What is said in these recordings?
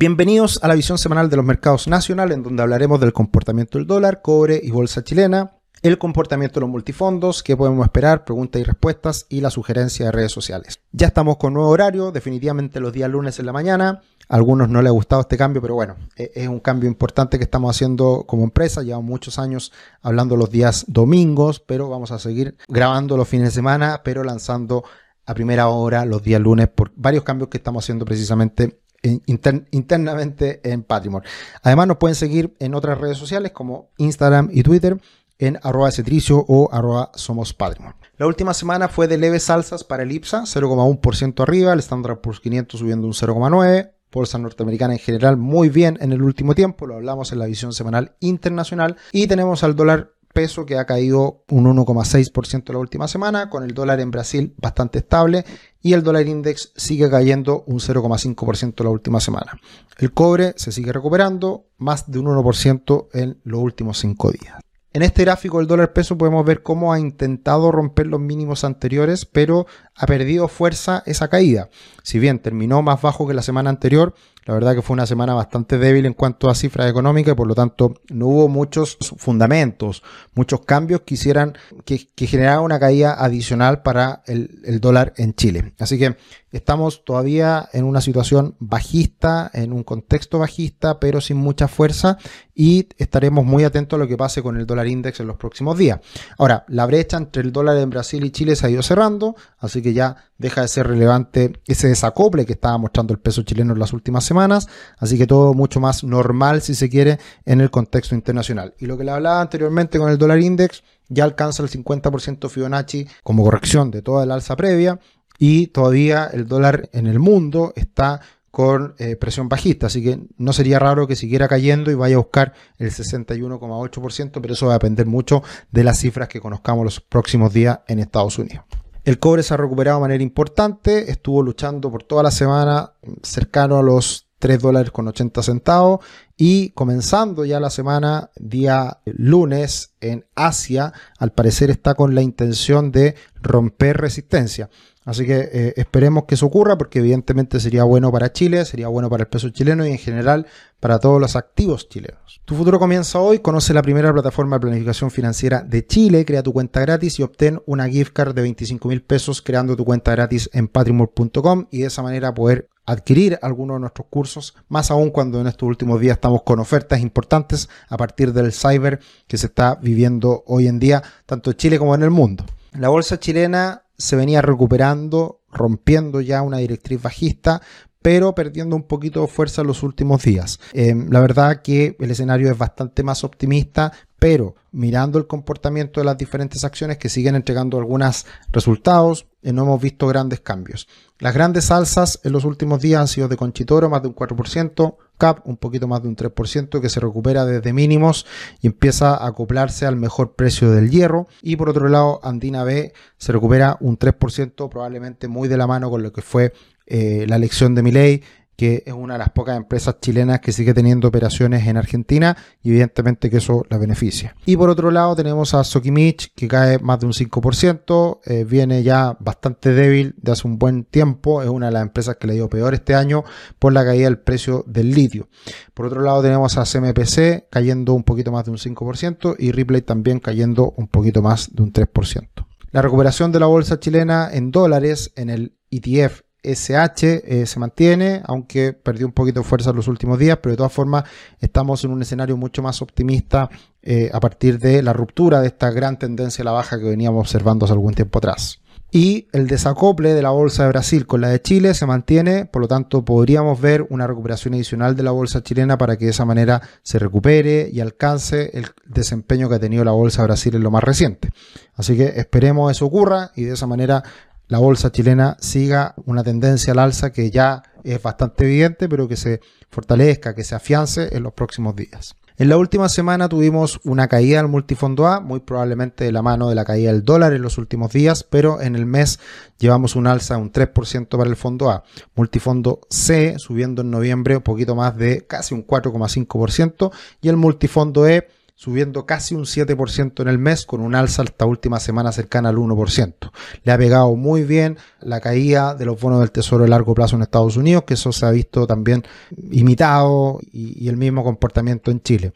Bienvenidos a la visión semanal de los mercados nacionales, en donde hablaremos del comportamiento del dólar, cobre y bolsa chilena, el comportamiento de los multifondos, qué podemos esperar, preguntas y respuestas y la sugerencia de redes sociales. Ya estamos con nuevo horario, definitivamente los días lunes en la mañana. A algunos no les ha gustado este cambio, pero bueno, e-, es un cambio importante que estamos haciendo como empresa. Llevamos muchos años hablando los días domingos, pero vamos a seguir grabando los fines de semana, pero lanzando a primera hora los días lunes por varios cambios que estamos haciendo precisamente internamente en Patrimon. Además nos pueden seguir en otras redes sociales como Instagram y Twitter en arroba cetricio o arroba somos Patrimon. La última semana fue de leves alzas para el IPSA, 0,1% arriba, el Standard Poor's 500 subiendo un 0,9%, bolsa norteamericana en general muy bien en el último tiempo, lo hablamos en la visión semanal internacional, y tenemos al dólar peso que ha caído un 1,6% la última semana, con el dólar en Brasil bastante estable y el dólar index sigue cayendo un 0,5% la última semana. El cobre se sigue recuperando más de un 1% en los últimos 5 días. En este gráfico del dólar peso podemos ver cómo ha intentado romper los mínimos anteriores, pero ha perdido fuerza esa caída. Si bien terminó más bajo que la semana anterior, la verdad que fue una semana bastante débil en cuanto a cifras económicas y por lo tanto no hubo muchos fundamentos, muchos cambios que hicieran que, generaran una caída adicional para el, el dólar en Chile. Así que estamos todavía en una situación bajista, en un contexto bajista, pero sin mucha fuerza y estaremos muy atentos a lo que pase con el dólar index en los próximos días. Ahora, la brecha entre el dólar en Brasil y Chile se ha ido cerrando, así que ya deja de ser relevante ese desacople que estaba mostrando el peso chileno en las últimas semanas, así que todo mucho más normal si se quiere en el contexto internacional. Y lo que le hablaba anteriormente con el dólar index ya alcanza el 50% Fibonacci como corrección de toda la alza previa y todavía el dólar en el mundo está con eh, presión bajista, así que no sería raro que siguiera cayendo y vaya a buscar el 61,8%, pero eso va a depender mucho de las cifras que conozcamos los próximos días en Estados Unidos. El cobre se ha recuperado de manera importante, estuvo luchando por toda la semana cercano a los 3 dólares con 80 centavos y comenzando ya la semana día lunes en Asia, al parecer está con la intención de romper resistencia. Así que eh, esperemos que eso ocurra porque evidentemente sería bueno para Chile, sería bueno para el peso chileno y en general para todos los activos chilenos. Tu futuro comienza hoy, conoce la primera plataforma de planificación financiera de Chile, crea tu cuenta gratis y obtén una gift card de 25 mil pesos creando tu cuenta gratis en patrimor.com y de esa manera poder adquirir algunos de nuestros cursos, más aún cuando en estos últimos días estamos con ofertas importantes a partir del cyber que se está viviendo hoy en día, tanto en Chile como en el mundo. La bolsa chilena se venía recuperando, rompiendo ya una directriz bajista, pero perdiendo un poquito de fuerza en los últimos días. Eh, la verdad que el escenario es bastante más optimista, pero mirando el comportamiento de las diferentes acciones que siguen entregando algunos resultados, eh, no hemos visto grandes cambios. Las grandes alzas en los últimos días han sido de Conchitoro, más de un 4%, CAP un poquito más de un 3%, que se recupera desde mínimos y empieza a acoplarse al mejor precio del hierro. Y por otro lado, Andina B se recupera un 3%, probablemente muy de la mano con lo que fue eh, la elección de Milei que es una de las pocas empresas chilenas que sigue teniendo operaciones en Argentina y evidentemente que eso la beneficia. Y por otro lado tenemos a Sokimich que cae más de un 5%, eh, viene ya bastante débil de hace un buen tiempo, es una de las empresas que le dio peor este año por la caída del precio del litio. Por otro lado tenemos a CMPC cayendo un poquito más de un 5% y Ripley también cayendo un poquito más de un 3%. La recuperación de la bolsa chilena en dólares en el ETF SH eh, se mantiene, aunque perdió un poquito de fuerza en los últimos días, pero de todas formas estamos en un escenario mucho más optimista eh, a partir de la ruptura de esta gran tendencia a la baja que veníamos observando hace algún tiempo atrás. Y el desacople de la bolsa de Brasil con la de Chile se mantiene, por lo tanto podríamos ver una recuperación adicional de la bolsa chilena para que de esa manera se recupere y alcance el desempeño que ha tenido la bolsa de Brasil en lo más reciente. Así que esperemos eso ocurra y de esa manera la bolsa chilena siga una tendencia al alza que ya es bastante evidente, pero que se fortalezca, que se afiance en los próximos días. En la última semana tuvimos una caída del multifondo A, muy probablemente de la mano de la caída del dólar en los últimos días, pero en el mes llevamos un alza de un 3% para el fondo A. Multifondo C subiendo en noviembre un poquito más de casi un 4,5% y el multifondo E subiendo casi un 7% en el mes, con un alza esta última semana cercana al 1%. Le ha pegado muy bien la caída de los bonos del Tesoro de largo plazo en Estados Unidos, que eso se ha visto también imitado y, el mismo comportamiento en Chile.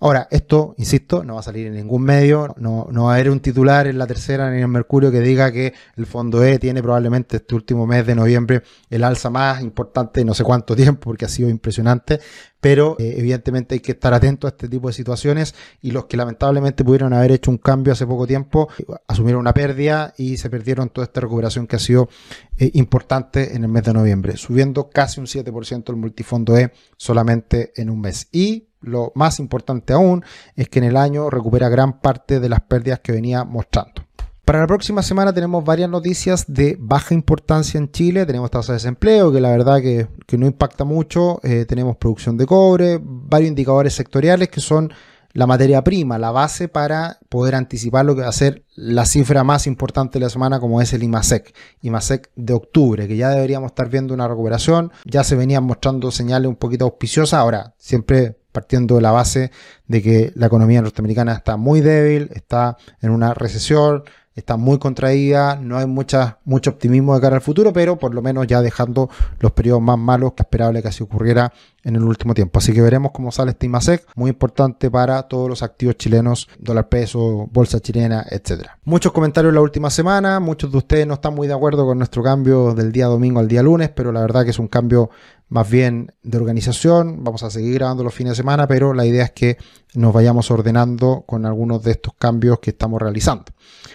Ahora, esto, insisto, no va a salir en ningún medio, no, no va a haber un titular en la tercera ni en el Mercurio que diga que el fondo E tiene probablemente este último mes de noviembre el alza más importante de no sé cuánto tiempo, porque ha sido impresionante, pero eh, evidentemente hay que estar atento a este tipo de situaciones y los que lamentablemente pudieron haber hecho un cambio hace poco tiempo asumieron una pérdida y se perdieron toda esta recuperación que ha sido eh, importante en el mes de noviembre, subiendo casi un 7% el multifondo E solamente en un mes. Y lo más importante aún es que en el año recupera gran parte de las pérdidas que venía mostrando. Para la próxima semana tenemos varias noticias de baja importancia en Chile. Tenemos tasa de desempleo, que la verdad que, no impacta mucho. Eh, tenemos producción de cobre, varios indicadores sectoriales que son la materia prima, la base para poder anticipar lo que va a ser la cifra más importante de la semana, como es el IMASEC, IMASEC de octubre, que ya deberíamos estar viendo una recuperación. Ya se venían mostrando señales un poquito auspiciosas. Ahora, siempre partiendo de la base de que la economía norteamericana está muy débil, está en una recesión, está muy contraída, no hay mucha, mucho optimismo de cara al futuro, pero por lo menos ya dejando los periodos más malos que esperable que así ocurriera en el último tiempo. Así que veremos cómo sale este IMASEC, muy importante para todos los activos chilenos, dólar peso, bolsa chilena, etcétera. Muchos comentarios la última semana, muchos de ustedes no están muy de acuerdo con nuestro cambio del día domingo al día lunes, pero la verdad que es un cambio más bien de organización. Vamos a seguir grabando los fines de semana, pero la idea es que nos vayamos ordenando con algunos de estos cambios que estamos realizando.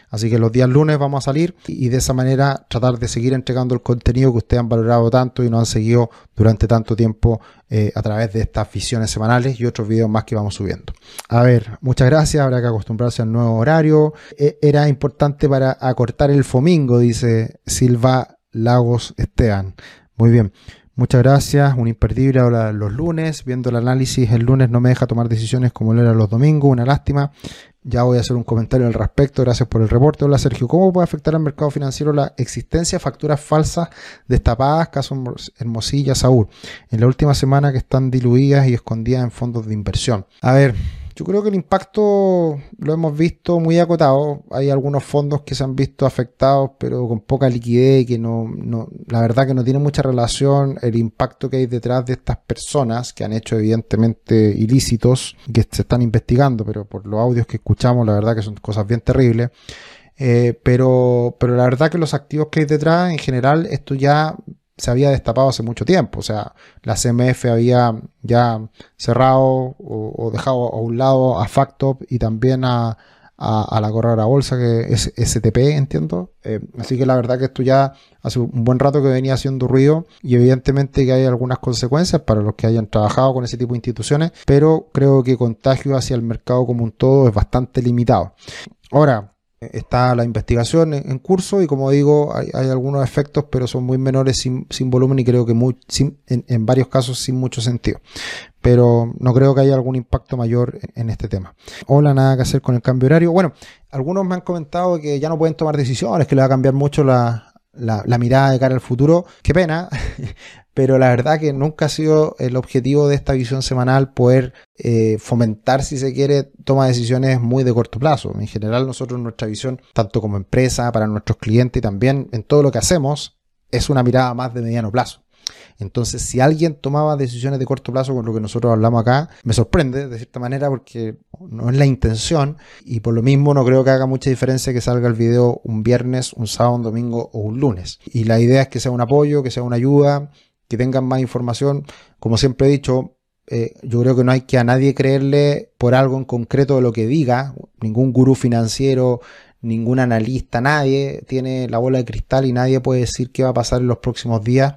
Así que los días lunes vamos a salir y de esa manera tratar de seguir entregando el contenido que ustedes han valorado tanto y nos han seguido durante tanto tiempo eh, a través de estas visiones semanales y otros videos más que vamos subiendo. A ver, muchas gracias, habrá que acostumbrarse al nuevo horario. E, era importante para acortar el fomingo, dice Silva Lagos Esteban. Muy bien. Muchas gracias, un imperdible ahora los lunes, viendo el análisis el lunes no me deja tomar decisiones como lo era los domingos, una lástima. Ya voy a hacer un comentario al respecto, gracias por el reporte. Hola Sergio, ¿cómo puede afectar al mercado financiero la existencia de facturas falsas destapadas, caso Hermosilla, Saúl, en la última semana que están diluidas y escondidas en fondos de inversión? A ver, yo creo que el impacto lo hemos visto muy acotado. Hay algunos fondos que se han visto afectados, pero con poca liquidez y que no, no, la verdad que no tiene mucha relación el impacto que hay detrás de estas personas que han hecho evidentemente ilícitos que se están investigando, pero por los audios que escuchamos, la verdad que son cosas bien terribles. Eh, pero, pero la verdad que los activos que hay detrás, en general, esto ya se había destapado hace mucho tiempo. O sea, la CMF había ya cerrado o, dejado a un lado a Factop y también a, a, la corredora bolsa que es STP, entiendo. Eh, así que la verdad que esto ya hace un buen rato que venía haciendo ruido y evidentemente que hay algunas consecuencias para los que hayan trabajado con ese tipo de instituciones, pero creo que contagio hacia el mercado como un todo es bastante limitado. Ahora, Está la investigación en, curso y como digo, hay, algunos efectos, pero son muy menores sin, volumen y creo que en, varios casos sin mucho sentido. Pero no creo que haya algún impacto mayor en, este tema. Hola, nada que hacer con el cambio horario. Bueno, algunos me han comentado que ya no pueden tomar decisiones, que le va a cambiar mucho la, la, mirada de cara al futuro. Qué pena, pero la verdad que nunca ha sido el objetivo de esta visión semanal poder eh, fomentar, si se quiere, toma de decisiones muy de corto plazo. En general, nosotros nuestra visión, tanto como empresa, para nuestros clientes y también en todo lo que hacemos, es una mirada más de mediano plazo. Entonces, si alguien tomaba decisiones de corto plazo con lo que nosotros hablamos acá, me sorprende de cierta manera porque no es la intención y por lo mismo no creo que haga mucha diferencia que salga el video un viernes, un sábado, un domingo o un lunes. Y la idea es que sea un apoyo, que sea una ayuda, que tengan más información. Como siempre he dicho, eh, yo creo que no hay que a nadie creerle por algo en concreto de lo que diga, ningún gurú financiero, ningún analista, nadie tiene la bola de cristal y nadie puede decir qué va a pasar en los próximos días.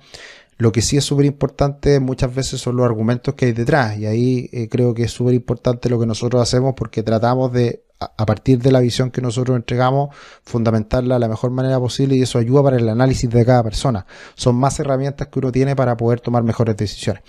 Lo que sí es súper importante muchas veces son los argumentos que hay detrás y ahí eh, creo que es súper importante lo que nosotros hacemos porque tratamos de a partir de la visión que nosotros entregamos, fundamentarla de la mejor manera posible y eso ayuda para el análisis de cada persona. Son más herramientas que uno tiene para poder tomar mejores decisiones.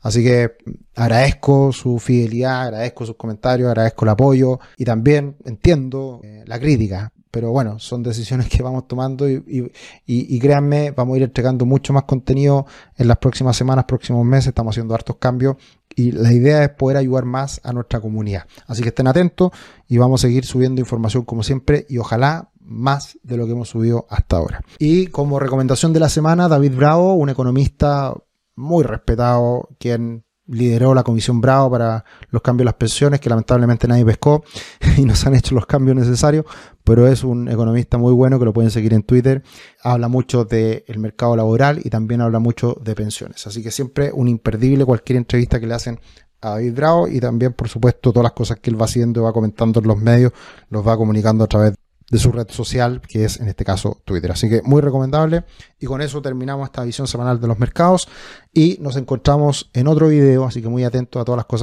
Así que agradezco su fidelidad, agradezco sus comentarios, agradezco el apoyo y también entiendo eh, la crítica pero bueno, son decisiones que vamos tomando y, créanme, vamos a ir entregando mucho más contenido en las próximas semanas, próximos meses, estamos haciendo hartos cambios y la idea es poder ayudar más a nuestra comunidad. Así que estén atentos y vamos a seguir subiendo información como siempre y ojalá más de lo que hemos subido hasta ahora. Y como recomendación de la semana, David Bravo, un economista muy respetado, quien lideró la Comisión Bravo para los cambios de las pensiones, que lamentablemente nadie pescó y nos han hecho los cambios necesarios, pero es un economista muy bueno que lo pueden seguir en Twitter. Habla mucho del mercado laboral y también habla mucho de pensiones. Así que siempre un imperdible cualquier entrevista que le hacen a David Bravo y también, por supuesto, todas las cosas que él va haciendo, va comentando en los medios, los va comunicando a través de su red social, que es en este caso Twitter. Así que muy recomendable. Y con eso terminamos esta visión semanal de los mercados y nos encontramos en otro video, así que muy atento a todas las cosas